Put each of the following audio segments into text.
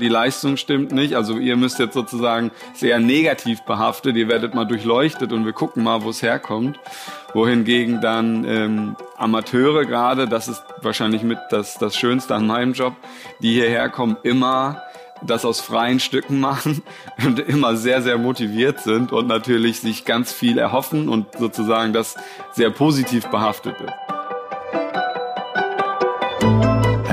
die Leistung stimmt nicht. Also ihr müsst jetzt sozusagen sehr negativ behaftet, ihr werdet mal durchleuchtet und wir gucken mal, wo es herkommt. Wohingegen dann ähm, Amateure gerade, das ist wahrscheinlich mit das, das Schönste an meinem Job, die hierher kommen, immer das aus freien Stücken machen und immer sehr, sehr motiviert sind und natürlich sich ganz viel erhoffen und sozusagen das sehr positiv behaftet ist.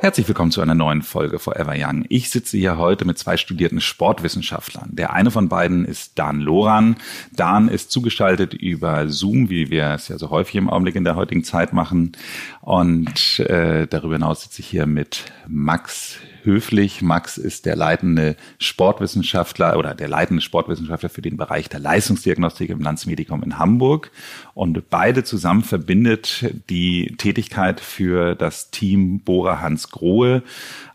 Herzlich willkommen zu einer neuen Folge Forever Young. Ich sitze hier heute mit zwei studierten Sportwissenschaftlern. Der eine von beiden ist Dan Loran. Dan ist zugeschaltet über Zoom, wie wir es ja so häufig im Augenblick in der heutigen Zeit machen. Und äh, darüber hinaus sitze ich hier mit Max Höflich. Max ist der leitende Sportwissenschaftler oder der leitende Sportwissenschaftler für den Bereich der Leistungsdiagnostik im Landsmedikum in Hamburg. Und beide zusammen verbindet die Tätigkeit für das Team Bora Hans Grohe,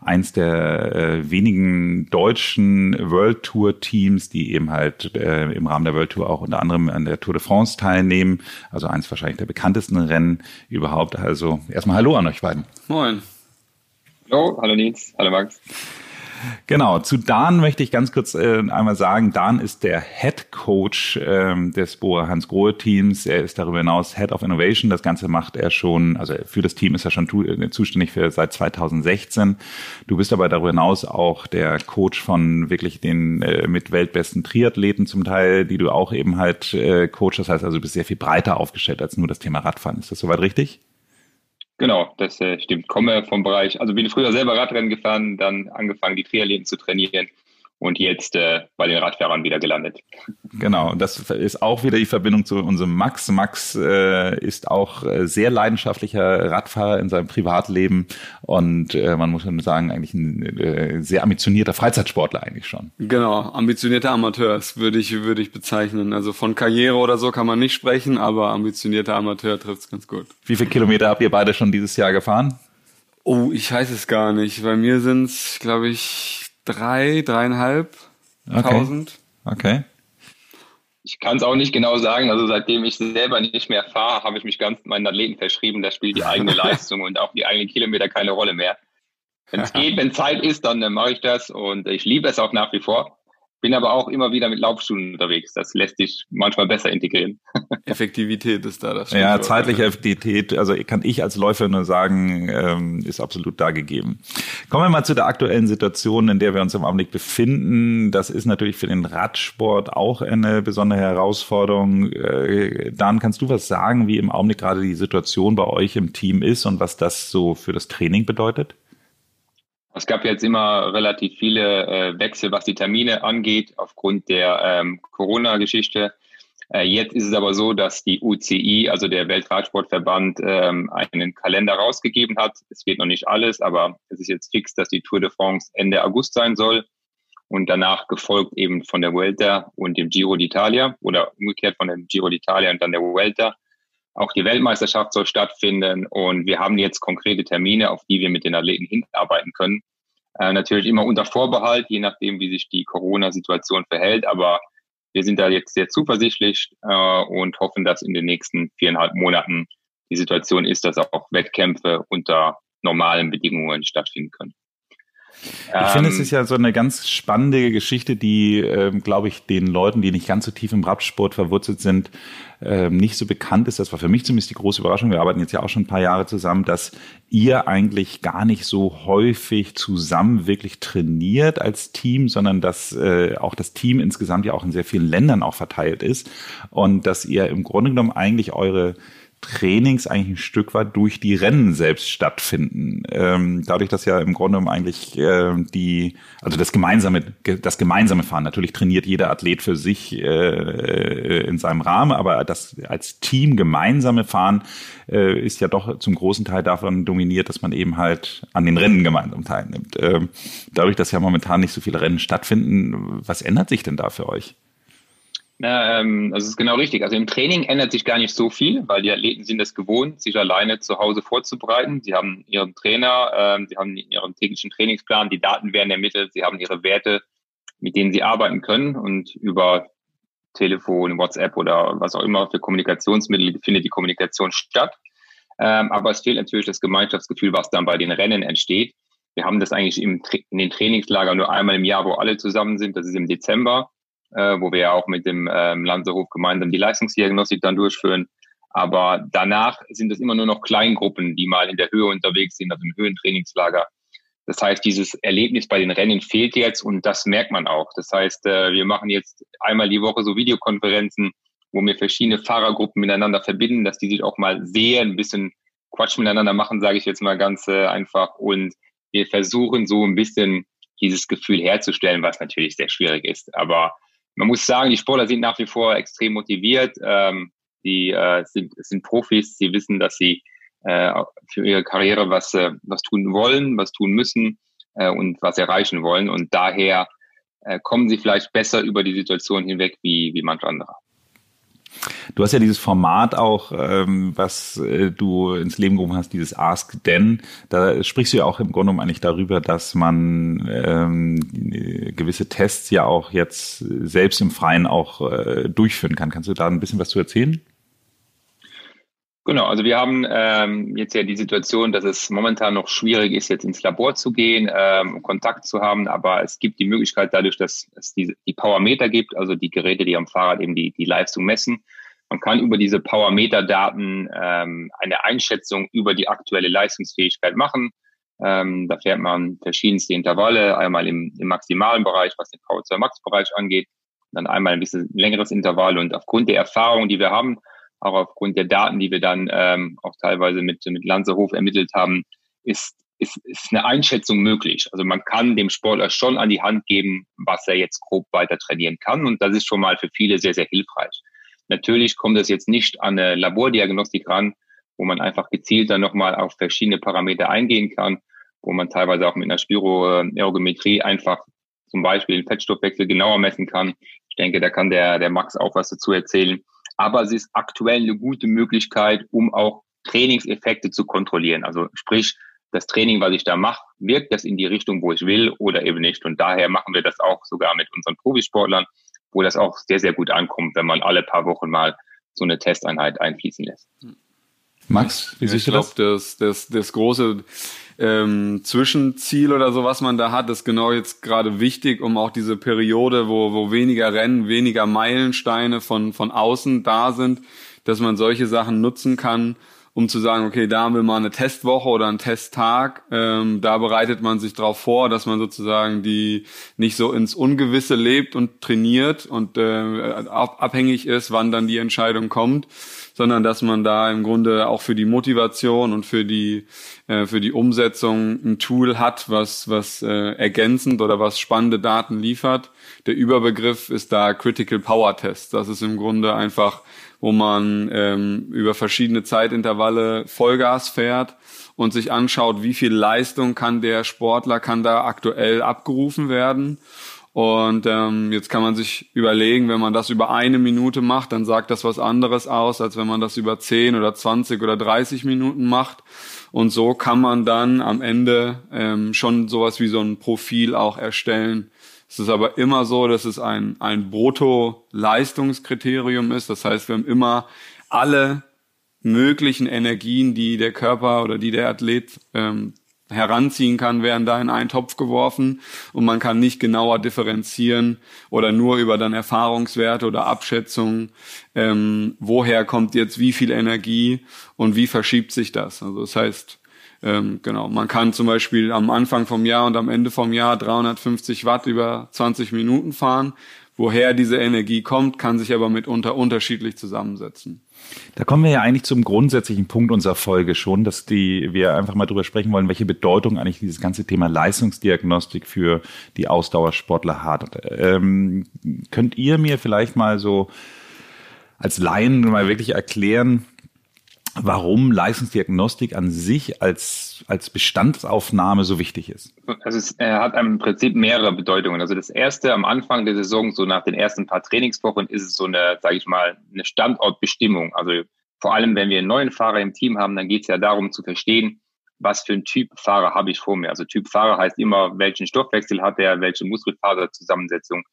eins der äh, wenigen deutschen World Tour Teams, die eben halt äh, im Rahmen der World Tour auch unter anderem an der Tour de France teilnehmen. Also eins wahrscheinlich der bekanntesten Rennen überhaupt. Also erstmal Hallo an euch beiden. Moin. Hallo, hallo Nils, hallo Max. Genau, zu Dan möchte ich ganz kurz äh, einmal sagen, Dan ist der Head Coach ähm, des Boa Hans Grohe Teams. Er ist darüber hinaus Head of Innovation. Das Ganze macht er schon, also für das Team ist er schon äh, zuständig für seit 2016. Du bist aber darüber hinaus auch der Coach von wirklich den äh, mit weltbesten Triathleten zum Teil, die du auch eben halt äh, coach. Das heißt also, du bist sehr viel breiter aufgestellt als nur das Thema Radfahren. Ist das soweit richtig? Genau, das äh, stimmt. Komme vom Bereich, also bin früher selber Radrennen gefahren, dann angefangen, die Triathleten zu trainieren und jetzt äh, bei den Radfahrern wieder gelandet. Genau, das ist auch wieder die Verbindung zu unserem Max. Max äh, ist auch äh, sehr leidenschaftlicher Radfahrer in seinem Privatleben und äh, man muss schon sagen, eigentlich ein äh, sehr ambitionierter Freizeitsportler eigentlich schon. Genau, ambitionierter Amateur, würde ich, würde ich bezeichnen. Also von Karriere oder so kann man nicht sprechen, aber ambitionierter Amateur trifft es ganz gut. Wie viele Kilometer habt ihr beide schon dieses Jahr gefahren? Oh, ich weiß es gar nicht. Bei mir sind es, glaube ich, drei, dreieinhalb okay. tausend. Okay. Ich kann es auch nicht genau sagen. Also seitdem ich selber nicht mehr fahre, habe ich mich ganz meinen Athleten verschrieben. Da spielt die eigene Leistung und auch die eigenen Kilometer keine Rolle mehr. Wenn es geht, wenn Zeit ist, dann äh, mache ich das und ich liebe es auch nach wie vor. Bin aber auch immer wieder mit Laufstunden unterwegs. Das lässt sich manchmal besser integrieren. Effektivität ist da das. Ja, zeitliche Effektivität, also kann ich als Läufer nur sagen, ähm, ist absolut da gegeben. Kommen wir mal zu der aktuellen Situation, in der wir uns im Augenblick befinden. Das ist natürlich für den Radsport auch eine besondere Herausforderung. Äh, Dan, kannst du was sagen, wie im Augenblick gerade die Situation bei euch im Team ist und was das so für das Training bedeutet? Es gab jetzt immer relativ viele äh, Wechsel, was die Termine angeht, aufgrund der ähm, Corona-Geschichte. Äh, jetzt ist es aber so, dass die UCI, also der Weltradsportverband, ähm, einen Kalender rausgegeben hat. Es geht noch nicht alles, aber es ist jetzt fix, dass die Tour de France Ende August sein soll und danach gefolgt eben von der Vuelta und dem Giro d'Italia oder umgekehrt von dem Giro d'Italia und dann der Vuelta. Auch die Weltmeisterschaft soll stattfinden und wir haben jetzt konkrete Termine, auf die wir mit den Athleten hinarbeiten können. Äh, natürlich immer unter Vorbehalt, je nachdem, wie sich die Corona-Situation verhält, aber wir sind da jetzt sehr zuversichtlich äh, und hoffen, dass in den nächsten viereinhalb Monaten die Situation ist, dass auch Wettkämpfe unter normalen Bedingungen stattfinden können. Ich finde, es ähm, ist ja so eine ganz spannende Geschichte, die, ähm, glaube ich, den Leuten, die nicht ganz so tief im Radsport verwurzelt sind, ähm, nicht so bekannt ist. Das war für mich zumindest die große Überraschung. Wir arbeiten jetzt ja auch schon ein paar Jahre zusammen, dass ihr eigentlich gar nicht so häufig zusammen wirklich trainiert als Team, sondern dass äh, auch das Team insgesamt ja auch in sehr vielen Ländern auch verteilt ist und dass ihr im Grunde genommen eigentlich eure Trainings eigentlich ein Stück weit durch die Rennen selbst stattfinden. Ähm, dadurch, dass ja im Grunde eigentlich äh, die, also das gemeinsame, das gemeinsame Fahren, natürlich trainiert jeder Athlet für sich äh, in seinem Rahmen, aber das als Team gemeinsame Fahren äh, ist ja doch zum großen Teil davon dominiert, dass man eben halt an den Rennen gemeinsam teilnimmt. Ähm, dadurch, dass ja momentan nicht so viele Rennen stattfinden, was ändert sich denn da für euch? Na, ähm, also ist genau richtig. Also im Training ändert sich gar nicht so viel, weil die Athleten sind es gewohnt, sich alleine zu Hause vorzubereiten. Sie haben ihren Trainer, ähm, sie haben ihren täglichen Trainingsplan, die Daten werden ermittelt, sie haben ihre Werte, mit denen sie arbeiten können und über Telefon, WhatsApp oder was auch immer für Kommunikationsmittel findet die Kommunikation statt. Ähm, aber es fehlt natürlich das Gemeinschaftsgefühl, was dann bei den Rennen entsteht. Wir haben das eigentlich im, in den Trainingslager nur einmal im Jahr, wo alle zusammen sind. Das ist im Dezember äh, wo wir ja auch mit dem ähm, Landeshof gemeinsam die Leistungsdiagnostik dann durchführen. Aber danach sind es immer nur noch Kleingruppen, die mal in der Höhe unterwegs sind, also im Höhentrainingslager. Das heißt, dieses Erlebnis bei den Rennen fehlt jetzt und das merkt man auch. Das heißt, äh, wir machen jetzt einmal die Woche so Videokonferenzen, wo wir verschiedene Fahrergruppen miteinander verbinden, dass die sich auch mal sehen, ein bisschen Quatsch miteinander machen, sage ich jetzt mal ganz äh, einfach. Und wir versuchen so ein bisschen dieses Gefühl herzustellen, was natürlich sehr schwierig ist. Aber man muss sagen, die Sportler sind nach wie vor extrem motiviert. Ähm, die äh, sind, sind Profis, sie wissen, dass sie äh, für ihre Karriere was, äh, was tun wollen, was tun müssen äh, und was erreichen wollen. Und daher äh, kommen sie vielleicht besser über die Situation hinweg wie, wie manch anderer. Du hast ja dieses Format auch, ähm, was äh, du ins Leben gerufen hast, dieses Ask Den. Da sprichst du ja auch im Grunde genommen eigentlich darüber, dass man ähm, gewisse Tests ja auch jetzt selbst im Freien auch äh, durchführen kann. Kannst du da ein bisschen was zu erzählen? Genau, also wir haben ähm, jetzt ja die Situation, dass es momentan noch schwierig ist, jetzt ins Labor zu gehen, ähm, Kontakt zu haben, aber es gibt die Möglichkeit dadurch, dass es die, die Powermeter gibt, also die Geräte, die am Fahrrad eben die, die Leistung messen. Man kann über diese Powermeter-Daten ähm, eine Einschätzung über die aktuelle Leistungsfähigkeit machen. Ähm, da fährt man verschiedenste Intervalle, einmal im, im maximalen Bereich, was den Power 2 Max-Bereich angeht, dann einmal ein bisschen längeres Intervall und aufgrund der Erfahrung, die wir haben, auch aufgrund der Daten, die wir dann ähm, auch teilweise mit, mit Lanzerhof ermittelt haben, ist, ist, ist eine Einschätzung möglich. Also man kann dem Sportler schon an die Hand geben, was er jetzt grob weiter trainieren kann. Und das ist schon mal für viele sehr, sehr hilfreich. Natürlich kommt es jetzt nicht an eine Labordiagnostik ran, wo man einfach gezielt dann nochmal auf verschiedene Parameter eingehen kann, wo man teilweise auch mit einer Spiroergometrie einfach zum Beispiel den Fettstoffwechsel genauer messen kann. Ich denke, da kann der, der Max auch was dazu erzählen aber es ist aktuell eine gute Möglichkeit, um auch Trainingseffekte zu kontrollieren. Also sprich, das Training, was ich da mache, wirkt das in die Richtung, wo ich will oder eben nicht. Und daher machen wir das auch sogar mit unseren Profisportlern, wo das auch sehr, sehr gut ankommt, wenn man alle paar Wochen mal so eine Testeinheit einfließen lässt. Max, wie siehst du das? Ich glaube, das, das, das große ähm, Zwischenziel oder so, was man da hat, ist genau jetzt gerade wichtig, um auch diese Periode, wo, wo weniger Rennen, weniger Meilensteine von, von außen da sind, dass man solche Sachen nutzen kann, um zu sagen, okay, da haben wir mal eine Testwoche oder einen Testtag. Ähm, da bereitet man sich darauf vor, dass man sozusagen die nicht so ins Ungewisse lebt und trainiert und äh, abhängig ist, wann dann die Entscheidung kommt, sondern dass man da im Grunde auch für die Motivation und für die äh, für die Umsetzung ein Tool hat, was was äh, ergänzend oder was spannende Daten liefert. Der Überbegriff ist da Critical Power Test. Das ist im Grunde einfach wo man ähm, über verschiedene Zeitintervalle Vollgas fährt und sich anschaut, wie viel Leistung kann der Sportler, kann da aktuell abgerufen werden. Und ähm, jetzt kann man sich überlegen, wenn man das über eine Minute macht, dann sagt das was anderes aus, als wenn man das über 10 oder 20 oder 30 Minuten macht. Und so kann man dann am Ende ähm, schon sowas wie so ein Profil auch erstellen, es ist aber immer so, dass es ein, ein Brutto-Leistungskriterium ist. Das heißt, wir haben immer alle möglichen Energien, die der Körper oder die der Athlet ähm, heranziehen kann, werden da in einen Topf geworfen und man kann nicht genauer differenzieren oder nur über dann Erfahrungswerte oder Abschätzungen, ähm, woher kommt jetzt wie viel Energie und wie verschiebt sich das. Also das heißt, ähm, genau, man kann zum Beispiel am Anfang vom Jahr und am Ende vom Jahr 350 Watt über 20 Minuten fahren. Woher diese Energie kommt, kann sich aber mitunter unterschiedlich zusammensetzen. Da kommen wir ja eigentlich zum grundsätzlichen Punkt unserer Folge schon, dass die, wir einfach mal drüber sprechen wollen, welche Bedeutung eigentlich dieses ganze Thema Leistungsdiagnostik für die Ausdauersportler hat. Ähm, könnt ihr mir vielleicht mal so als Laien mal wirklich erklären, warum Leistungsdiagnostik an sich als, als Bestandsaufnahme so wichtig ist. Also es äh, hat im Prinzip mehrere Bedeutungen. Also das erste am Anfang der Saison, so nach den ersten paar Trainingswochen, ist es so eine, sage ich mal, eine Standortbestimmung. Also vor allem, wenn wir einen neuen Fahrer im Team haben, dann geht es ja darum zu verstehen, was für ein Typ Fahrer habe ich vor mir. Also Typ Fahrer heißt immer, welchen Stoffwechsel hat er, welche Muskelfaserzusammensetzung,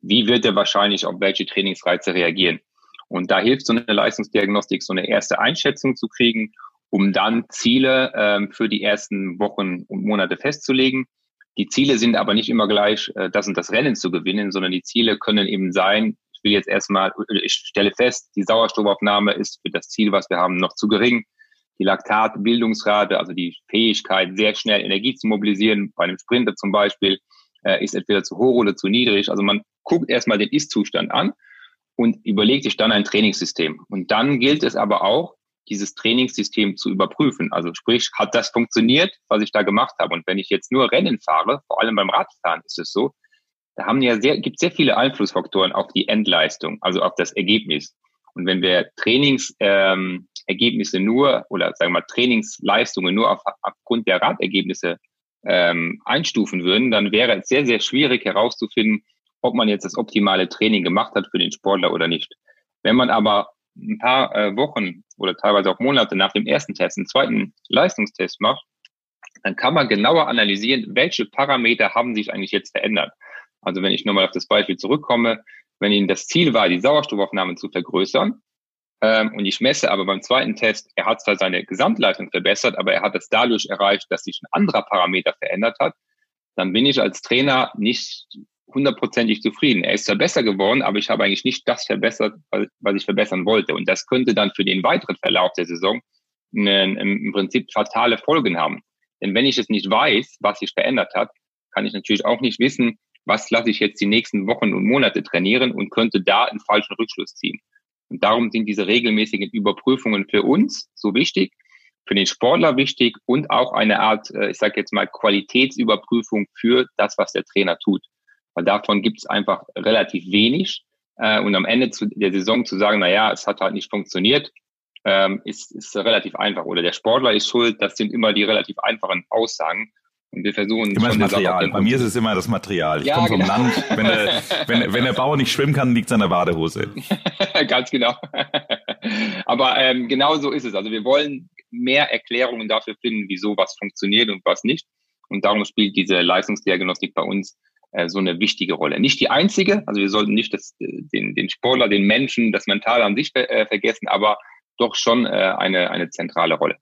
wie wird er wahrscheinlich auf welche Trainingsreize reagieren. Und da hilft so eine Leistungsdiagnostik, so eine erste Einschätzung zu kriegen, um dann Ziele ähm, für die ersten Wochen und Monate festzulegen. Die Ziele sind aber nicht immer gleich, äh, das und das Rennen zu gewinnen, sondern die Ziele können eben sein, ich will jetzt erstmal, ich stelle fest, die Sauerstoffaufnahme ist für das Ziel, was wir haben, noch zu gering. Die Laktatbildungsrate, also die Fähigkeit, sehr schnell Energie zu mobilisieren, bei einem Sprinter zum Beispiel, äh, ist entweder zu hoch oder zu niedrig. Also man guckt erstmal den Ist-Zustand an und überlegt sich dann ein Trainingssystem. Und dann gilt es aber auch, dieses Trainingssystem zu überprüfen. Also sprich, hat das funktioniert, was ich da gemacht habe? Und wenn ich jetzt nur Rennen fahre, vor allem beim Radfahren ist es so, da haben ja sehr, gibt sehr viele Einflussfaktoren auf die Endleistung, also auf das Ergebnis. Und wenn wir Trainingsergebnisse ähm, nur oder sagen wir mal Trainingsleistungen nur auf, aufgrund der Radergebnisse ähm, einstufen würden, dann wäre es sehr, sehr schwierig herauszufinden, ob man jetzt das optimale Training gemacht hat für den Sportler oder nicht. Wenn man aber ein paar äh, Wochen oder teilweise auch Monate nach dem ersten Test einen zweiten Leistungstest macht, dann kann man genauer analysieren, welche Parameter haben sich eigentlich jetzt verändert. Also wenn ich nochmal auf das Beispiel zurückkomme, wenn Ihnen das Ziel war, die Sauerstoffaufnahme zu vergrößern, ähm, und ich messe aber beim zweiten Test, er hat zwar seine Gesamtleistung verbessert, aber er hat es dadurch erreicht, dass sich ein anderer Parameter verändert hat, dann bin ich als Trainer nicht hundertprozentig zufrieden. Er ist zwar besser geworden, aber ich habe eigentlich nicht das verbessert, was ich verbessern wollte. Und das könnte dann für den weiteren Verlauf der Saison einen, im Prinzip fatale Folgen haben. Denn wenn ich es nicht weiß, was sich verändert hat, kann ich natürlich auch nicht wissen, was lasse ich jetzt die nächsten Wochen und Monate trainieren und könnte da einen falschen Rückschluss ziehen. Und darum sind diese regelmäßigen Überprüfungen für uns so wichtig, für den Sportler wichtig und auch eine Art, äh, ich sage jetzt mal, Qualitätsüberprüfung für das, was der Trainer tut. Weil davon gibt es einfach relativ wenig. Äh, und am Ende zu, der Saison zu sagen, na ja, es hat halt nicht funktioniert, ähm, ist, ist relativ einfach. Oder der Sportler ist schuld, das sind immer die relativ einfachen Aussagen. Und wir versuchen immer das Material. Bei mir ist es immer das Material. Ich ja, komme vom genau. Land. Wenn der, wenn, wenn der Bauer nicht schwimmen kann, liegt es an der Badehose. Ganz genau. Aber ähm, genau so ist es. Also wir wollen mehr Erklärungen dafür finden, wieso was funktioniert und was nicht. Und darum spielt diese Leistungsdiagnostik bei uns äh, so eine wichtige Rolle. Nicht die einzige, also wir sollten nicht das, äh, den, den Sportler, den Menschen, das Mentale an sich äh, vergessen, aber doch schon äh, eine, eine zentrale Rolle.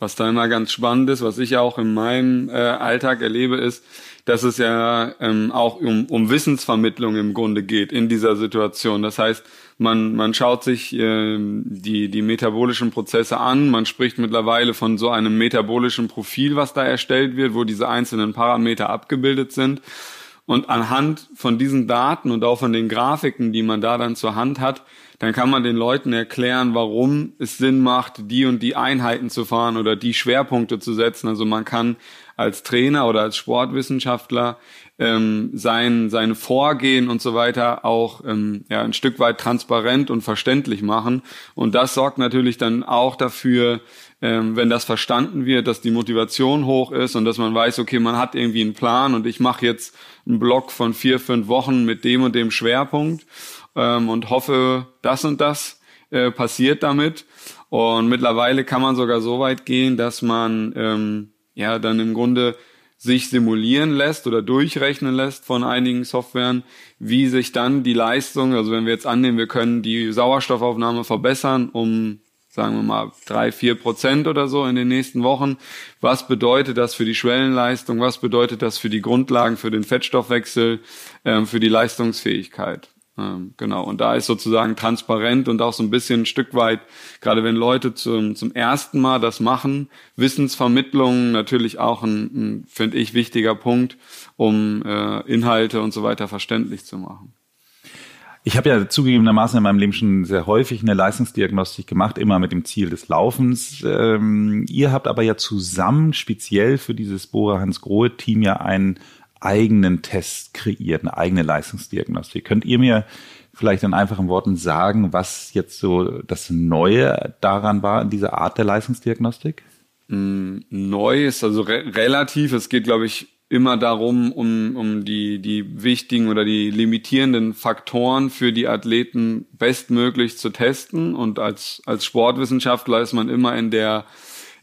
Was da immer ganz spannend ist, was ich auch in meinem äh, Alltag erlebe, ist, dass es ja ähm, auch um, um Wissensvermittlung im Grunde geht in dieser Situation. Das heißt, man, man schaut sich äh, die, die metabolischen Prozesse an, man spricht mittlerweile von so einem metabolischen Profil, was da erstellt wird, wo diese einzelnen Parameter abgebildet sind. Und anhand von diesen Daten und auch von den Grafiken, die man da dann zur Hand hat, dann kann man den Leuten erklären, warum es Sinn macht, die und die Einheiten zu fahren oder die Schwerpunkte zu setzen. Also man kann als Trainer oder als Sportwissenschaftler ähm, sein, sein Vorgehen und so weiter auch ähm, ja, ein Stück weit transparent und verständlich machen. Und das sorgt natürlich dann auch dafür, ähm, wenn das verstanden wird, dass die Motivation hoch ist und dass man weiß, okay, man hat irgendwie einen Plan und ich mache jetzt einen Block von vier, fünf Wochen mit dem und dem Schwerpunkt ähm, und hoffe, das und das äh, passiert damit. Und mittlerweile kann man sogar so weit gehen, dass man ähm, ja dann im Grunde sich simulieren lässt oder durchrechnen lässt von einigen Softwaren, wie sich dann die Leistung, also wenn wir jetzt annehmen, wir können die Sauerstoffaufnahme verbessern um sagen wir mal drei, vier Prozent oder so in den nächsten Wochen. Was bedeutet das für die Schwellenleistung? Was bedeutet das für die Grundlagen, für den Fettstoffwechsel, ähm, für die Leistungsfähigkeit? Ähm, genau, und da ist sozusagen transparent und auch so ein bisschen ein Stück weit, gerade wenn Leute zum, zum ersten Mal das machen, Wissensvermittlung natürlich auch ein, ein finde ich, wichtiger Punkt, um äh, Inhalte und so weiter verständlich zu machen. Ich habe ja zugegebenermaßen in meinem Leben schon sehr häufig eine Leistungsdiagnostik gemacht, immer mit dem Ziel des Laufens. Ähm, ihr habt aber ja zusammen speziell für dieses Bora Hans Grohe Team ja ein eigenen Test kreiert, eine eigene Leistungsdiagnostik. Könnt ihr mir vielleicht in einfachen Worten sagen, was jetzt so das Neue daran war, in dieser Art der Leistungsdiagnostik? Mm, neu ist also re relativ. Es geht, glaube ich, immer darum, um, um die, die wichtigen oder die limitierenden Faktoren für die Athleten bestmöglich zu testen. Und als, als Sportwissenschaftler ist man immer in der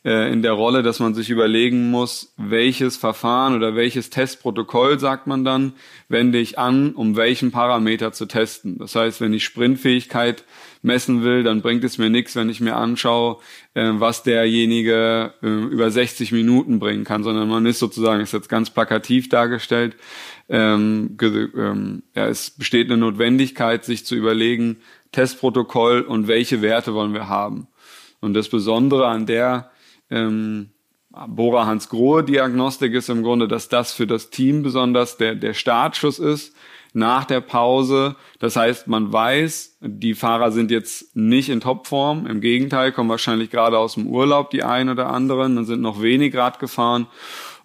äh, in der Rolle, dass man sich überlegen muss, welches Verfahren oder welches Testprotokoll, sagt man dann, wende ich an, um welchen Parameter zu testen. Das heißt, wenn ich Sprintfähigkeit messen will, dann bringt es mir nichts, wenn ich mir anschaue, äh, was derjenige äh, über 60 Minuten bringen kann, sondern man ist sozusagen, ist jetzt ganz plakativ dargestellt, ähm, ähm, es besteht eine Notwendigkeit, sich zu überlegen, Testprotokoll und welche Werte wollen wir haben. Und das Besondere an der ähm, Bora Hans Grohe Diagnostik ist im Grunde, dass das für das Team besonders der, der Startschuss ist nach der Pause. Das heißt, man weiß, die Fahrer sind jetzt nicht in Topform. Im Gegenteil, kommen wahrscheinlich gerade aus dem Urlaub die einen oder anderen und sind noch wenig Rad gefahren.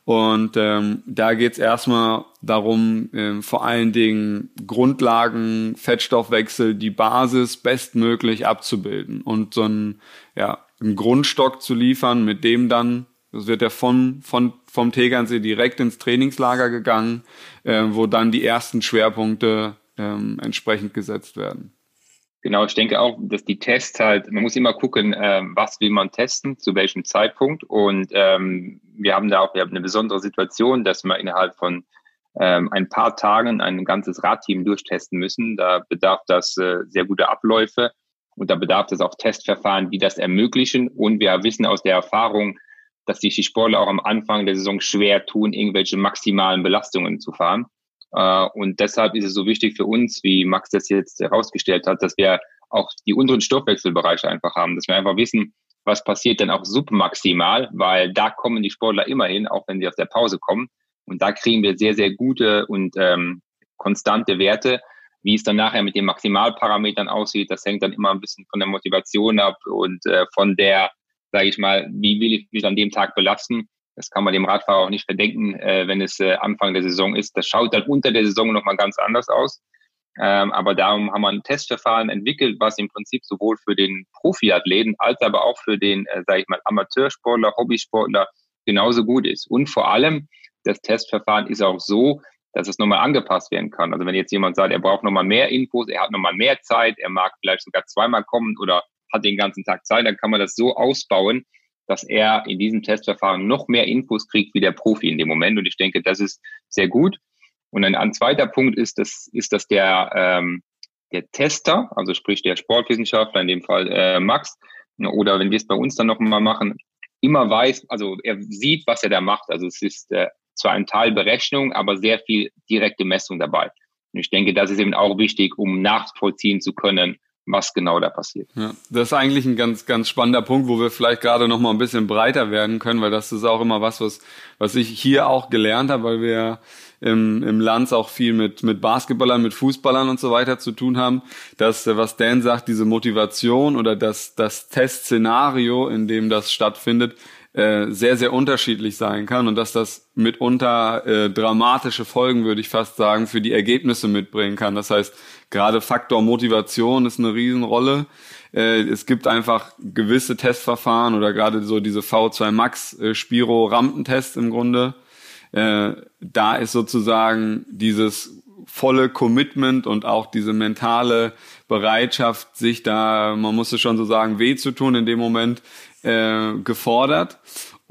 Und ähm, da geht's erstmal darum, ähm, vor allen Dingen Grundlagen, Fettstoffwechsel, die Basis bestmöglich abzubilden und so ein ja, einen Grundstock zu liefern, mit dem dann, das wird ja von, von, vom Tegernsee direkt ins Trainingslager gegangen, äh, wo dann die ersten Schwerpunkte ähm, entsprechend gesetzt werden. Genau, ich denke auch, dass die Tests halt, man muss immer gucken, äh, was will man testen, zu welchem Zeitpunkt. Und ähm, wir haben da auch wir haben eine besondere Situation, dass wir innerhalb von ähm, ein paar Tagen ein ganzes Radteam durchtesten müssen. Da bedarf das äh, sehr gute Abläufe. Und da bedarf es auch Testverfahren, die das ermöglichen. Und wir wissen aus der Erfahrung, dass sich die Sportler auch am Anfang der Saison schwer tun, irgendwelche maximalen Belastungen zu fahren. Äh, und deshalb ist es so wichtig für uns, wie Max das jetzt herausgestellt hat, dass wir auch die unteren Stoffwechselbereiche einfach haben, dass wir einfach wissen, was passiert denn auch submaximal, weil da kommen die Sportler immer hin, auch wenn sie aus der Pause kommen. Und da kriegen wir sehr, sehr gute und ähm, konstante Werte, wie es dann nachher mit den Maximalparametern aussieht, das hängt dann immer ein bisschen von der Motivation ab und äh, von der, sage ich mal, wie will ich mich an dem Tag belasten. Das kann man dem Radfahrer auch nicht verdenken, äh, wenn es äh, Anfang der Saison ist. Das schaut dann unter der Saison nochmal ganz anders aus. Ähm, aber darum haben wir ein Testverfahren entwickelt, was im Prinzip sowohl für den Profiathleten als aber auch für den, äh, sage ich mal, Amateursportler, Hobbysportler genauso gut ist. Und vor allem, das Testverfahren ist auch so, dass es nochmal angepasst werden kann. Also wenn jetzt jemand sagt, er braucht nochmal mehr Infos, er hat nochmal mehr Zeit, er mag vielleicht sogar zweimal kommen oder hat den ganzen Tag Zeit, dann kann man das so ausbauen, dass er in diesem Testverfahren noch mehr Infos kriegt wie der Profi in dem Moment. Und ich denke, das ist sehr gut. Und ein, ein zweiter Punkt ist, dass, ist, dass der, ähm, der Tester, also sprich der Sportwissenschaftler, in dem Fall äh, Max, oder wenn wir es bei uns dann nochmal machen, immer weiß, also er sieht, was er da macht. Also es ist äh, zwar ein Teil Berechnung, aber sehr viel direkte Messung dabei. Und ich denke, das ist eben auch wichtig, um nachvollziehen zu können, was genau da passiert. Ja, das ist eigentlich ein ganz, ganz spannender Punkt, wo wir vielleicht gerade noch mal ein bisschen breiter werden können, weil das ist auch immer was, was, was ich hier auch gelernt habe, weil wir im, im Lanz auch viel mit, mit Basketballern, mit Fußballern und so weiter zu tun haben, dass, was Dan sagt, diese Motivation oder das, das Testszenario, in dem das stattfindet, äh, sehr, sehr unterschiedlich sein kann und dass das mitunter äh, dramatische Folgen, würde ich fast sagen, für die Ergebnisse mitbringen kann. Das heißt, gerade Faktor Motivation ist eine Riesenrolle. Äh, es gibt einfach gewisse Testverfahren oder gerade so diese V2 Max äh, Spiro Rampentest im Grunde. Äh, da ist sozusagen dieses volle Commitment und auch diese mentale Bereitschaft, sich da, man muss es schon so sagen, weh zu tun in dem Moment, äh, gefordert.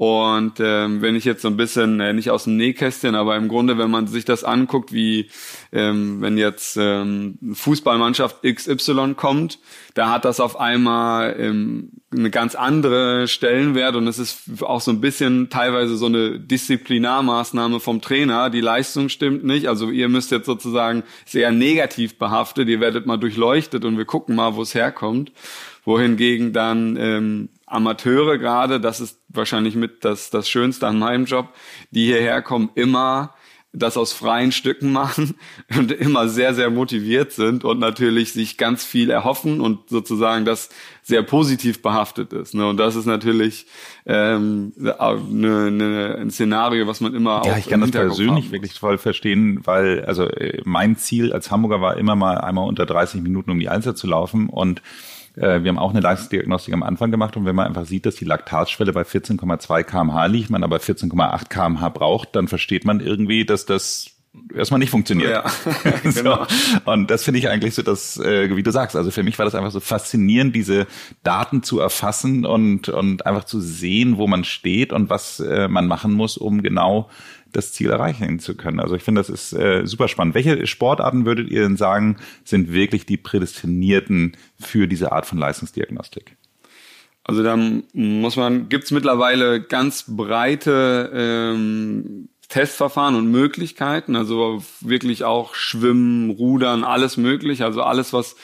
Und ähm, wenn ich jetzt so ein bisschen, äh, nicht aus dem Nähkästchen, aber im Grunde, wenn man sich das anguckt, wie ähm, wenn jetzt ähm, Fußballmannschaft XY kommt, da hat das auf einmal ähm, eine ganz andere Stellenwert und es ist auch so ein bisschen teilweise so eine Disziplinarmaßnahme vom Trainer. Die Leistung stimmt nicht, also ihr müsst jetzt sozusagen sehr negativ behaftet, ihr werdet mal durchleuchtet und wir gucken mal, wo es herkommt wohingegen dann ähm, Amateure gerade, das ist wahrscheinlich mit das, das Schönste an meinem Job, die hierher kommen, immer das aus freien Stücken machen und immer sehr, sehr motiviert sind und natürlich sich ganz viel erhoffen und sozusagen das sehr positiv behaftet ist. Ne? Und das ist natürlich ähm, ne, ne, ein Szenario, was man immer ja, auch ich kann das persönlich wirklich voll verstehen, weil also äh, mein Ziel als Hamburger war immer mal einmal unter 30 Minuten um die Alster zu laufen und äh, wir haben auch eine Leistungsdiagnostik am Anfang gemacht und wenn man einfach sieht, dass die Laktatschwelle bei 14,2 kmh liegt, man aber 14,8 kmh braucht, dann versteht man irgendwie, dass das erstmal nicht funktioniert. Ja, genau. so. Und das finde ich eigentlich so, dass, äh, wie du sagst, also für mich war das einfach so faszinierend, diese Daten zu erfassen und, und einfach zu sehen, wo man steht und was äh, man machen muss, um genau das Ziel erreichen zu können. Also ich finde, das ist äh, super spannend. Welche Sportarten würdet ihr denn sagen, sind wirklich die prädestinierten für diese Art von Leistungsdiagnostik? Also da muss man, gibt's mittlerweile ganz breite ähm, Testverfahren und Möglichkeiten, also wirklich auch Schwimmen, Rudern, alles möglich, also alles, was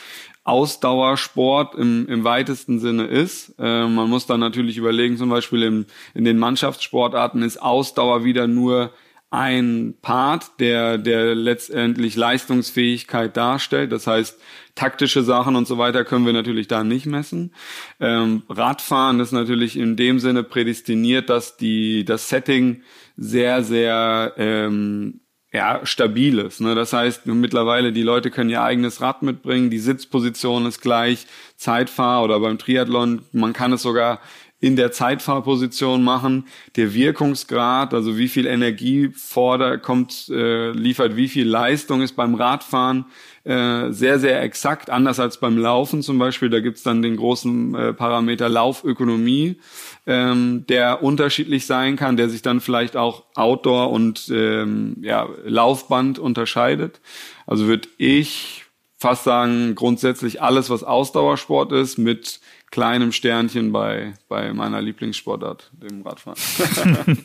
Ausdauersport im, im weitesten Sinne ist. Äh, man muss dann natürlich überlegen, zum Beispiel im, in den Mannschaftssportarten ist Ausdauer wieder nur ein Part, der, der letztendlich Leistungsfähigkeit darstellt. Das heißt, taktische Sachen und so weiter können wir natürlich da nicht messen. Ähm, Radfahren ist natürlich in dem Sinne prädestiniert, dass die, das Setting sehr, sehr ähm, ja, stabil ist. Ne? Das heißt, mittlerweile die Leute können ihr eigenes Rad mitbringen, die Sitzposition ist gleich, Zeitfahr oder beim Triathlon, man kann es sogar in der Zeitfahrposition machen. Der Wirkungsgrad, also wie viel Energie fordert, kommt, äh, liefert wie viel Leistung ist beim Radfahren äh, sehr, sehr exakt, anders als beim Laufen zum Beispiel. Da gibt's dann den großen äh, Parameter Laufökonomie, ähm, der unterschiedlich sein kann, der sich dann vielleicht auch Outdoor und ähm, ja, Laufband unterscheidet. Also würde ich fast sagen, grundsätzlich alles, was Ausdauersport ist, mit kleinem Sternchen bei, bei meiner Lieblingssportart, dem Radfahren.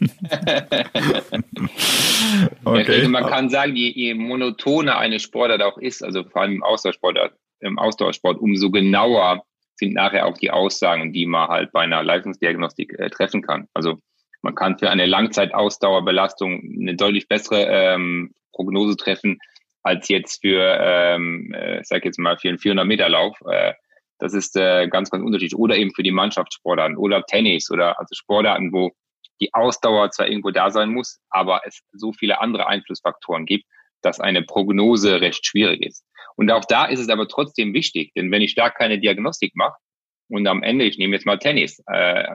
okay. Also man kann sagen, je, je monotoner eine Sportart auch ist, also vor allem im Ausdauersport, im Ausdauersport, umso genauer sind nachher auch die Aussagen, die man halt bei einer Leistungsdiagnostik äh, treffen kann. Also man kann für eine Langzeitausdauerbelastung eine deutlich bessere ähm, Prognose treffen als jetzt für, ähm, äh, sag jetzt mal, für einen 400 Meter Lauf. Äh, das ist äh, ganz, ganz unterschiedlich. Oder eben für die Mannschaftssportarten oder Tennis oder also Sportarten, wo die Ausdauer zwar irgendwo da sein muss, aber es so viele andere Einflussfaktoren gibt, dass eine Prognose recht schwierig ist. Und auch da ist es aber trotzdem wichtig, denn wenn ich da keine Diagnostik mache und am Ende, ich nehme jetzt mal Tennis, äh,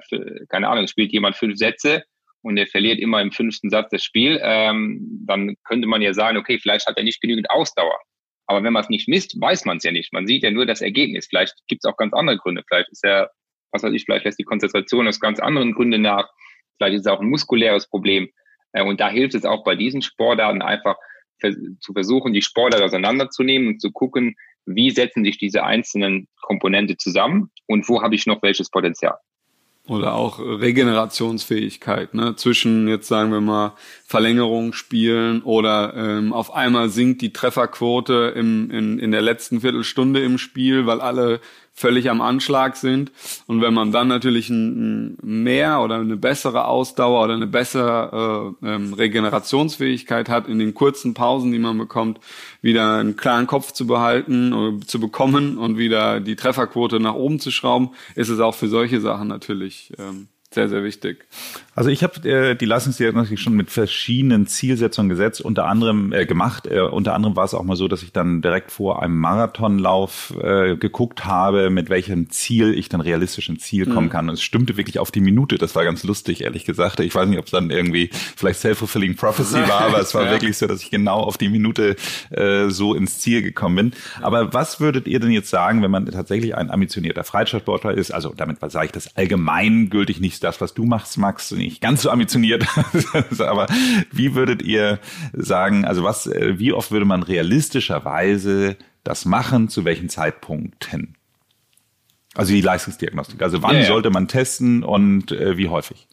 keine Ahnung, spielt jemand fünf Sätze und er verliert immer im fünften Satz das Spiel, ähm, dann könnte man ja sagen, okay, vielleicht hat er nicht genügend Ausdauer. Aber wenn man es nicht misst, weiß man es ja nicht. Man sieht ja nur das Ergebnis. Vielleicht gibt es auch ganz andere Gründe. Vielleicht ist ja, was weiß ich, vielleicht lässt die Konzentration aus ganz anderen Gründen nach. Vielleicht ist es auch ein muskuläres Problem. Äh, und da hilft es auch bei diesen Sportarten einfach zu versuchen, die Sportart auseinanderzunehmen und zu gucken, wie setzen sich diese einzelnen Komponente zusammen und wo habe ich noch welches Potenzial. Oder auch Regenerationsfähigkeit, ne? Zwischen jetzt sagen wir mal Verlängerung spielen oder ähm, auf einmal sinkt die Trefferquote im, in, in der letzten Viertelstunde im Spiel, weil alle völlig am Anschlag sind. Und wenn man dann natürlich ein, ein mehr oder eine bessere Ausdauer oder eine bessere äh, ähm, Regenerationsfähigkeit hat, in den kurzen Pausen, die man bekommt, wieder einen klaren Kopf zu behalten oder zu bekommen und wieder die Trefferquote nach oben zu schrauben, ist es auch für solche Sachen natürlich ähm, sehr, sehr wichtig. Also ich habe äh, die Leistungsdiagnostik schon mit verschiedenen Zielsetzungen gesetzt, unter anderem äh, gemacht. Äh, unter anderem war es auch mal so, dass ich dann direkt vor einem Marathonlauf äh, geguckt habe, mit welchem Ziel ich dann realistisch ins Ziel kommen mhm. kann. Und es stimmte wirklich auf die Minute. Das war ganz lustig, ehrlich gesagt. Ich weiß nicht, ob es dann irgendwie vielleicht self-fulfilling prophecy war, aber es war ja. wirklich so, dass ich genau auf die Minute äh, so ins Ziel gekommen bin. Aber was würdet ihr denn jetzt sagen, wenn man tatsächlich ein ambitionierter Freizeitsportler ist? Also damit sage ich das allgemeingültig nicht das, was du machst, Max, nicht ganz so ambitioniert. Aber wie würdet ihr sagen, also was, äh, wie oft würde man realistischerweise das machen, zu welchen Zeitpunkten? Also die Leistungsdiagnostik. Also wann ja, ja. sollte man testen und äh, wie häufig?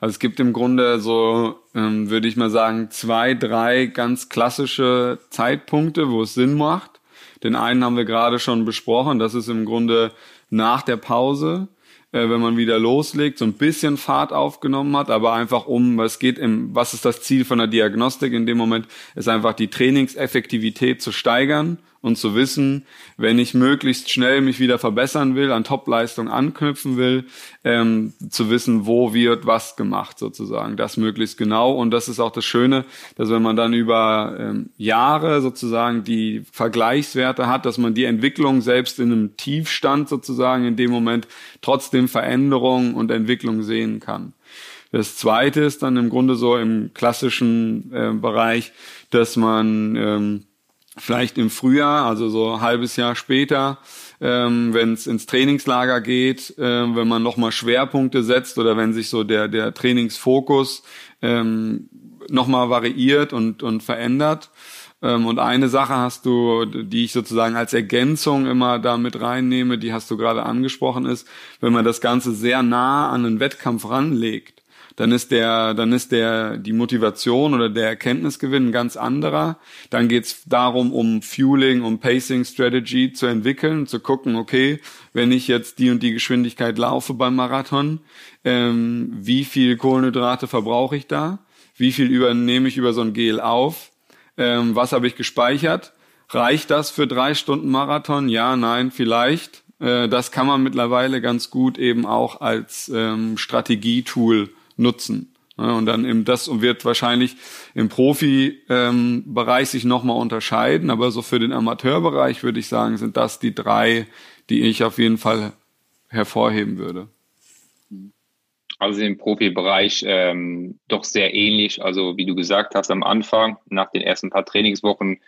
Also es gibt im Grunde so, ähm, würde ich mal sagen, zwei, drei ganz klassische Zeitpunkte, wo es Sinn macht. Den einen haben wir gerade schon besprochen, das ist im Grunde nach der Pause äh, wenn man wieder loslegt, so ein bisschen Fahrt aufgenommen hat, aber einfach um, es geht im, was ist das Ziel von der Diagnostik in dem Moment, ist einfach die Trainingseffektivität zu steigern und zu wissen, wenn ich möglichst schnell mich wieder verbessern will, an Topleistung anknüpfen will, ähm, zu wissen, wo wird was gemacht sozusagen, das möglichst genau. Und das ist auch das Schöne, dass wenn man dann über ähm, Jahre sozusagen die Vergleichswerte hat, dass man die Entwicklung selbst in einem Tiefstand sozusagen in dem Moment trotzdem Veränderungen und Entwicklung sehen kann. Das zweite ist dann im Grunde so im klassischen äh, Bereich, dass man ähm, vielleicht im Frühjahr, also so ein halbes Jahr später, ähm, wenn es ins Trainingslager geht, äh, wenn man nochmal Schwerpunkte setzt oder wenn sich so der, der Trainingsfokus ähm, nochmal variiert und, und verändert. Ähm, und eine Sache hast du, die ich sozusagen als Ergänzung immer da mit reinnehme, die hast du gerade angesprochen, ist, wenn man das Ganze sehr nah an einen Wettkampf ranlegt dann ist der, dann ist der, die Motivation oder der Erkenntnisgewinn ein ganz anderer. Dann geht's darum, um Fueling, um Pacing Strategy zu entwickeln, zu gucken, okay, wenn ich jetzt die und die Geschwindigkeit laufe beim Marathon, ähm, wie viel Kohlenhydrate verbrauche ich da? Wie viel übernehme ich über so ein Gel auf? Ähm, was habe ich gespeichert? Reicht das für drei Stunden Marathon? Ja, nein, vielleicht. Äh, das kann man mittlerweile ganz gut eben auch als ähm, Strategietool nutzen. und dann eben das wird wahrscheinlich im Profibereich sich nochmal unterscheiden, aber so für den Amateurbereich würde ich sagen, sind das die drei, die ich auf jeden Fall hervorheben würde. Also im Profibereich ähm, doch sehr ähnlich. Also wie du gesagt hast am Anfang, nach den ersten paar Trainingswochen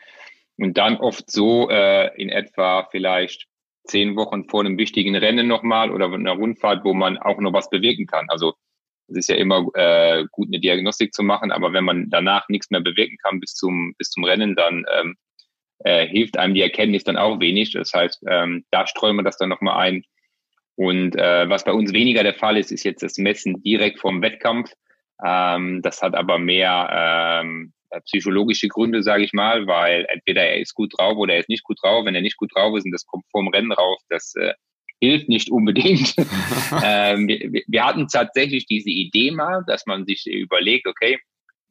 und dann oft so äh, in etwa vielleicht zehn Wochen vor einem wichtigen Rennen nochmal oder einer Rundfahrt, wo man auch noch was bewirken kann. Also es ist ja immer äh, gut, eine Diagnostik zu machen, aber wenn man danach nichts mehr bewirken kann bis zum, bis zum Rennen, dann ähm, äh, hilft einem die Erkenntnis dann auch wenig. Das heißt, ähm, da streuen wir das dann nochmal ein. Und äh, was bei uns weniger der Fall ist, ist jetzt das Messen direkt vom Wettkampf. Ähm, das hat aber mehr ähm, psychologische Gründe, sage ich mal, weil entweder er ist gut drauf oder er ist nicht gut drauf. Wenn er nicht gut drauf ist und das kommt vorm Rennen raus, das äh, hilft nicht unbedingt. ähm, wir, wir, hatten tatsächlich diese Idee mal, dass man sich überlegt, okay,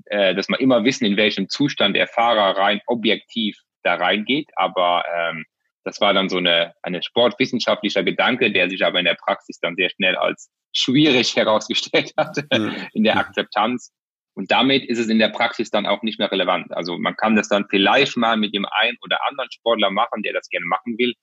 äh, dass man immer wissen, in welchem Zustand der Fahrer rein objektiv da reingeht, aber ähm, das war dann so eine, eine sportwissenschaftlicher Gedanke, der sich aber in der Praxis dann sehr schnell als schwierig herausgestellt hat in der Akzeptanz. Und damit ist es in der Praxis dann auch nicht mehr relevant. Also man kann das dann vielleicht mal mit dem einen oder anderen Sportler machen, der das gerne machen will.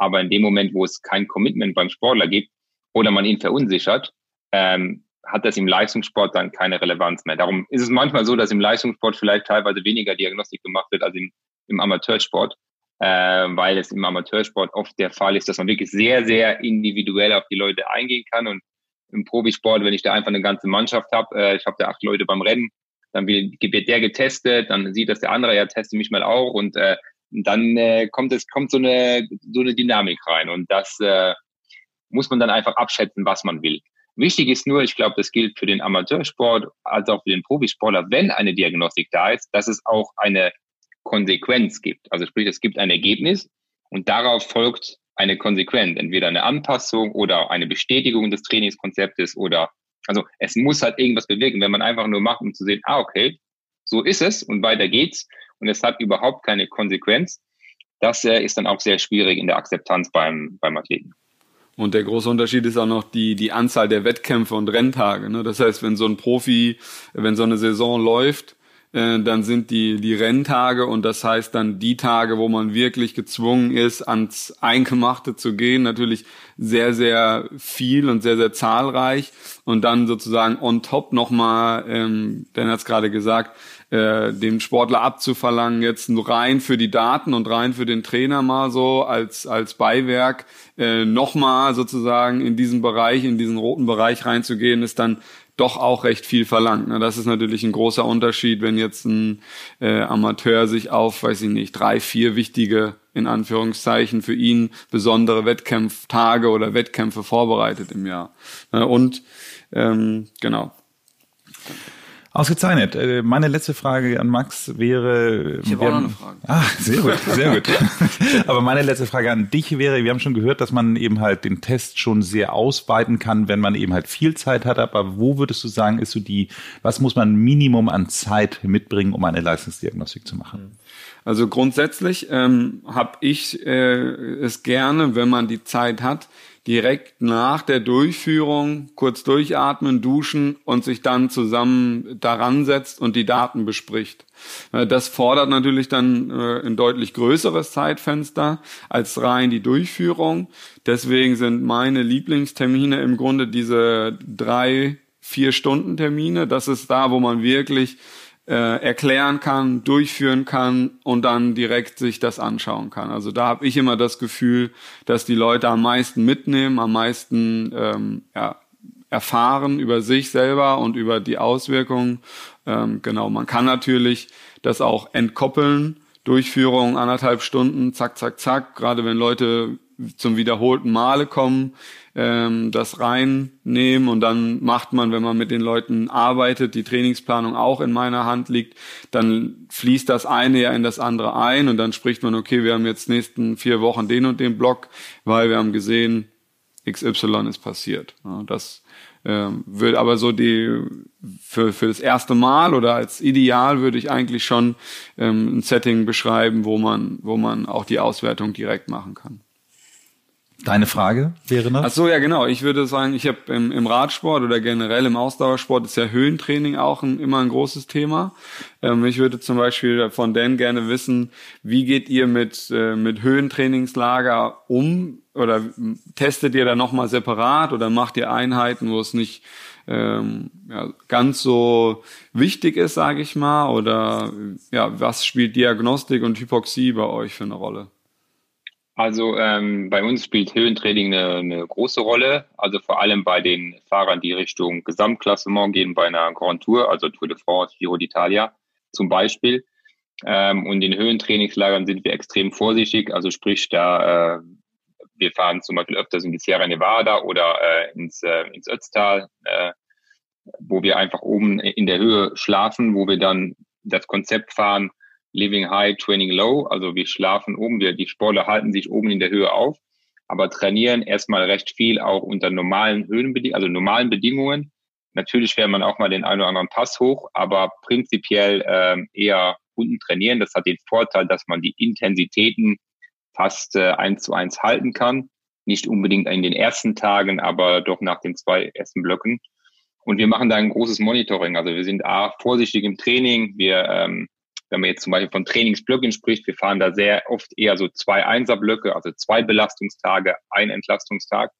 Aber in dem Moment, wo es kein Commitment beim Sportler gibt oder man ihn verunsichert, ähm, hat das im Leistungssport dann keine Relevanz mehr. Darum ist es manchmal so, dass im Leistungssport vielleicht teilweise weniger Diagnostik gemacht wird als im, im Amateursport, äh, weil es im Amateursport oft der Fall ist, dass man wirklich sehr, sehr individuell auf die Leute eingehen kann. Und im Profisport, wenn ich da einfach eine ganze Mannschaft habe, äh, ich habe da acht Leute beim Rennen, dann wird der getestet, dann sieht das der andere, ja, teste mich mal auch und äh, dann äh, kommt es kommt so eine so eine Dynamik rein und das äh, muss man dann einfach abschätzen, was man will. Wichtig ist nur, ich glaube, das gilt für den Amateursport als auch für den Profisportler, wenn eine Diagnostik da ist, dass es auch eine Konsequenz gibt. Also sprich, es gibt ein Ergebnis und darauf folgt eine Konsequenz, entweder eine Anpassung oder eine Bestätigung des Trainingskonzeptes oder also es muss halt irgendwas bewirken. Wenn man einfach nur macht, um zu sehen, ah, okay, so ist es und weiter geht's und es hat überhaupt keine Konsequenz, das äh, ist dann auch sehr schwierig in der Akzeptanz beim, beim Athleten. Und der große Unterschied ist auch noch die, die Anzahl der Wettkämpfe und Renntage. Ne? Das heißt, wenn so ein Profi, wenn so eine Saison läuft, äh, dann sind die, die Renntage und das heißt dann die Tage, wo man wirklich gezwungen ist, ans Eingemachte zu gehen, natürlich sehr, sehr viel und sehr, sehr zahlreich. Und dann sozusagen on top nochmal, ähm, Dan hat es gerade gesagt, äh, dem Sportler abzuverlangen, jetzt rein für die Daten und rein für den Trainer mal so als, als Beiwerk äh, nochmal sozusagen in diesen Bereich, in diesen roten Bereich reinzugehen, ist dann doch auch recht viel verlangt. Ne? Das ist natürlich ein großer Unterschied, wenn jetzt ein äh, Amateur sich auf, weiß ich nicht, drei, vier wichtige, in Anführungszeichen, für ihn besondere Wettkampftage oder Wettkämpfe vorbereitet im Jahr. Ne? Und ähm, genau. Ausgezeichnet. Äh, meine letzte Frage an Max wäre. Ich habe auch noch eine Frage. Ah, sehr gut, sehr gut. Aber meine letzte Frage an dich wäre, wir haben schon gehört, dass man eben halt den Test schon sehr ausweiten kann, wenn man eben halt viel Zeit hat. Aber wo würdest du sagen, ist so die, was muss man Minimum an Zeit mitbringen, um eine Leistungsdiagnostik zu machen? Also grundsätzlich ähm, habe ich äh, es gerne, wenn man die Zeit hat, direkt nach der Durchführung kurz durchatmen, duschen und sich dann zusammen daran setzt und die Daten bespricht. Äh, das fordert natürlich dann äh, ein deutlich größeres Zeitfenster als rein die Durchführung. Deswegen sind meine Lieblingstermine im Grunde diese drei, vier Stunden Termine. Das ist da, wo man wirklich äh, erklären kann, durchführen kann und dann direkt sich das anschauen kann. Also da habe ich immer das Gefühl, dass die Leute am meisten mitnehmen, am meisten ähm, ja, erfahren über sich selber und über die Auswirkungen. Ähm, genau, man kann natürlich das auch entkoppeln. Durchführung anderthalb Stunden, zack, zack, zack. Gerade wenn Leute zum wiederholten Male kommen, ähm, das reinnehmen und dann macht man, wenn man mit den Leuten arbeitet, die Trainingsplanung auch in meiner Hand liegt, dann fließt das eine ja in das andere ein und dann spricht man, okay, wir haben jetzt nächsten vier Wochen den und den Block, weil wir haben gesehen, XY ist passiert. Ja, das ähm, würde aber so die für, für das erste Mal oder als Ideal würde ich eigentlich schon ähm, ein Setting beschreiben, wo man, wo man auch die Auswertung direkt machen kann. Deine Frage wäre noch? Ach so, ja genau. Ich würde sagen, ich habe im, im Radsport oder generell im Ausdauersport ist ja Höhentraining auch ein, immer ein großes Thema. Ähm, ich würde zum Beispiel von Dan gerne wissen, wie geht ihr mit, äh, mit Höhentrainingslager um? Oder testet ihr da nochmal separat oder macht ihr Einheiten, wo es nicht ähm, ja, ganz so wichtig ist, sage ich mal? Oder ja, was spielt Diagnostik und Hypoxie bei euch für eine Rolle? Also ähm, bei uns spielt Höhentraining eine, eine, große Rolle, also vor allem bei den Fahrern, die Richtung Gesamtklassement gehen bei einer Grand Tour, also Tour de France, Giro d'Italia zum Beispiel. Ähm, und in Höhentrainingslagern sind wir extrem vorsichtig, also sprich da, äh, wir fahren zum Beispiel öfters in die Sierra Nevada oder äh, ins, äh, ins Ötztal, äh, wo wir einfach oben in der Höhe schlafen, wo wir dann das Konzept fahren, Living High, Training Low. Also wir schlafen oben, wir, die Sportler halten sich oben in der Höhe auf, aber trainieren erstmal recht viel auch unter normalen Höhenbedingungen, also normalen Bedingungen. Natürlich fährt man auch mal den einen oder anderen Pass hoch, aber prinzipiell ähm, eher unten trainieren. Das hat den Vorteil, dass man die Intensitäten fast äh, eins zu eins halten kann. Nicht unbedingt in den ersten Tagen, aber doch nach den zwei ersten Blöcken. Und wir machen da ein großes Monitoring. Also wir sind A, vorsichtig im Training. Wir ähm, wenn man jetzt zum Beispiel von Trainingsblöcken spricht, wir fahren da sehr oft eher so zwei Einserblöcke, also zwei Belastungstage, ein Entlastungstag,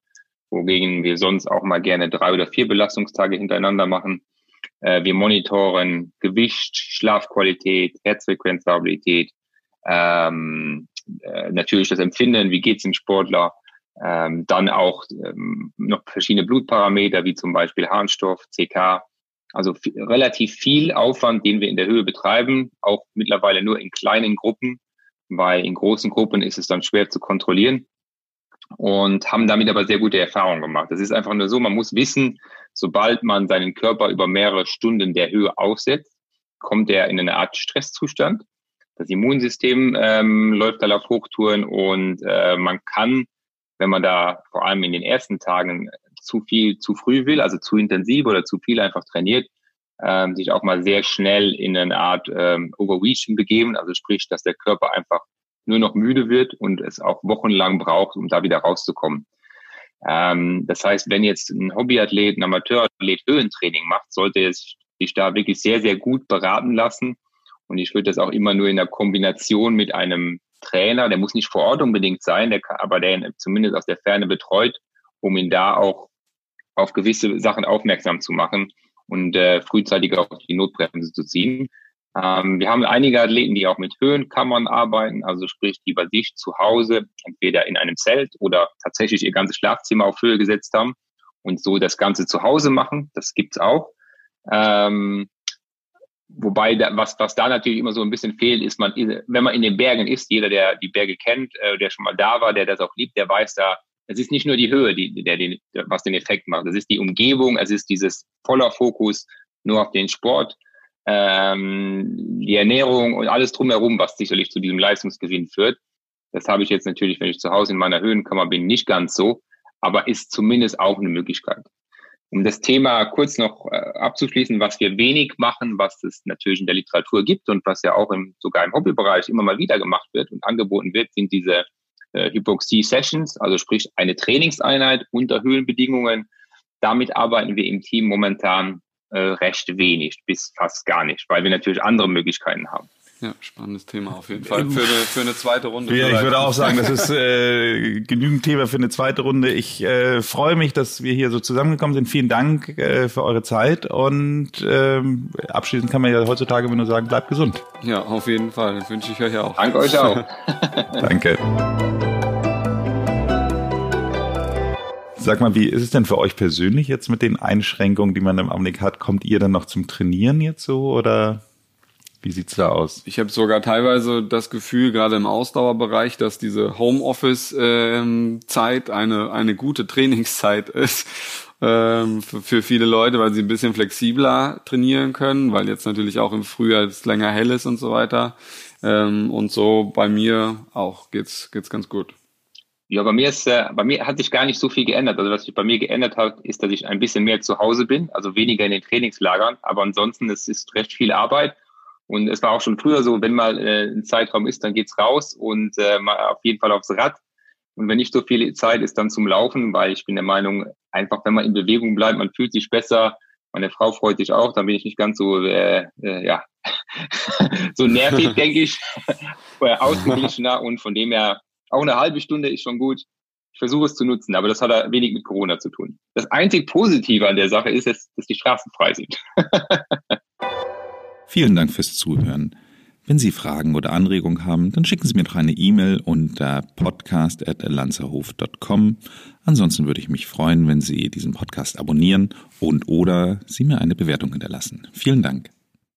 wogegen wir sonst auch mal gerne drei oder vier Belastungstage hintereinander machen. Äh, wir monitoren Gewicht, Schlafqualität, Herzfrequenzstabilität, ähm, äh, natürlich das Empfinden, wie geht's dem Sportler, ähm, dann auch ähm, noch verschiedene Blutparameter, wie zum Beispiel Harnstoff, CK, also relativ viel Aufwand, den wir in der Höhe betreiben, auch mittlerweile nur in kleinen Gruppen, weil in großen Gruppen ist es dann schwer zu kontrollieren und haben damit aber sehr gute Erfahrungen gemacht. Das ist einfach nur so, man muss wissen, sobald man seinen Körper über mehrere Stunden der Höhe aussetzt, kommt er in eine Art Stresszustand. Das Immunsystem ähm, läuft dann auf Hochtouren und äh, man kann, wenn man da vor allem in den ersten Tagen zu viel zu früh will, also zu intensiv oder zu viel einfach trainiert, ähm, sich auch mal sehr schnell in eine Art ähm, Overreaching begeben, also sprich, dass der Körper einfach nur noch müde wird und es auch wochenlang braucht, um da wieder rauszukommen. Ähm, das heißt, wenn jetzt ein Hobbyathlet, ein Amateurathlet Höhentraining macht, sollte es sich da wirklich sehr, sehr gut beraten lassen. Und ich würde das auch immer nur in der Kombination mit einem Trainer, der muss nicht vor Ort unbedingt sein, der kann, aber der zumindest aus der Ferne betreut, um ihn da auch auf gewisse Sachen aufmerksam zu machen und äh, frühzeitig auf die Notbremse zu ziehen. Ähm, wir haben einige Athleten, die auch mit Höhenkammern arbeiten, also sprich, die bei sich zu Hause entweder in einem Zelt oder tatsächlich ihr ganzes Schlafzimmer auf Höhe gesetzt haben und so das Ganze zu Hause machen. Das gibt's auch. Ähm, wobei, da, was, was da natürlich immer so ein bisschen fehlt, ist man, wenn man in den Bergen ist, jeder, der die Berge kennt, äh, der schon mal da war, der das auch liebt, der weiß da, es ist nicht nur die Höhe, die, der, die, was den Effekt macht. Es ist die Umgebung, es ist dieses voller Fokus nur auf den Sport, ähm, die Ernährung und alles drumherum, was sicherlich zu diesem Leistungsgewinn führt. Das habe ich jetzt natürlich, wenn ich zu Hause in meiner Höhenkammer bin, nicht ganz so, aber ist zumindest auch eine Möglichkeit. Um das Thema kurz noch äh, abzuschließen, was wir wenig machen, was es natürlich in der Literatur gibt und was ja auch im, sogar im Hobbybereich immer mal wieder gemacht wird und angeboten wird, sind diese äh, Hypoxie-Sessions, also sprich eine Trainingseinheit unter Höhenbedingungen. Damit arbeiten wir im Team momentan äh, recht wenig bis fast gar nicht, weil wir natürlich andere Möglichkeiten haben. Ja, spannendes Thema auf jeden Fall für eine, für eine zweite Runde. Ja, ich würde auch sagen, das ist äh, genügend Thema für eine zweite Runde. Ich äh, freue mich, dass wir hier so zusammengekommen sind. Vielen Dank äh, für eure Zeit und ähm, abschließend kann man ja heutzutage nur sagen, bleibt gesund. Ja, auf jeden Fall. wünsche ich euch auch. Danke euch auch. Danke. Sag mal, wie ist es denn für euch persönlich jetzt mit den Einschränkungen, die man im Augenblick hat? Kommt ihr dann noch zum Trainieren jetzt so oder? Wie sieht's da aus? Ich habe sogar teilweise das Gefühl, gerade im Ausdauerbereich, dass diese Homeoffice-Zeit eine, eine gute Trainingszeit ist ähm, für, für viele Leute, weil sie ein bisschen flexibler trainieren können, weil jetzt natürlich auch im Frühjahr es länger hell ist und so weiter. Ähm, und so bei mir auch geht's geht's ganz gut. Ja, bei mir ist, äh, bei mir hat sich gar nicht so viel geändert. Also was sich bei mir geändert hat, ist, dass ich ein bisschen mehr zu Hause bin, also weniger in den Trainingslagern. Aber ansonsten es ist recht viel Arbeit und es war auch schon früher so, wenn mal äh, ein Zeitraum ist, dann geht's raus und äh, mal auf jeden Fall aufs Rad. Und wenn nicht so viel Zeit ist, dann zum Laufen, weil ich bin der Meinung, einfach wenn man in Bewegung bleibt, man fühlt sich besser. Meine Frau freut sich auch, dann bin ich nicht ganz so, äh, äh, ja, so nervig, denke ich, ausgeglichener und von dem her auch eine halbe Stunde ist schon gut. Ich versuche es zu nutzen, aber das hat wenig mit Corona zu tun. Das einzig Positive an der Sache ist, dass, dass die Straßen frei sind. Vielen Dank fürs Zuhören. Wenn Sie Fragen oder Anregungen haben, dann schicken Sie mir doch eine E-Mail unter podcast.lanzerhof.com. Ansonsten würde ich mich freuen, wenn Sie diesen Podcast abonnieren und oder Sie mir eine Bewertung hinterlassen. Vielen Dank.